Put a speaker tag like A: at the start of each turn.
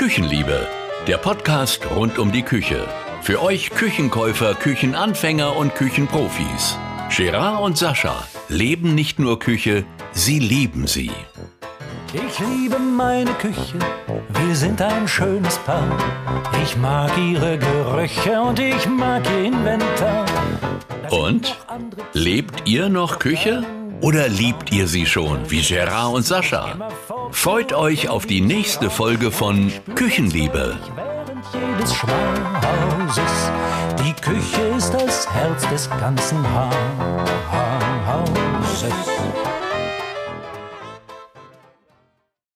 A: Küchenliebe, der Podcast rund um die Küche. Für euch Küchenkäufer, Küchenanfänger und Küchenprofis. Gerard und Sascha leben nicht nur Küche, sie lieben sie.
B: Ich liebe meine Küche, wir sind ein schönes Paar. Ich mag ihre Gerüche und ich mag ihr Inventar.
A: Und? Lebt ihr noch Küche? Oder liebt ihr sie schon, wie Gerard und Sascha? Freut euch auf die nächste Folge von Küchenliebe.
B: Jedes Schmalhauses, die Küche ist das Herz des ganzen ha ha Hauses.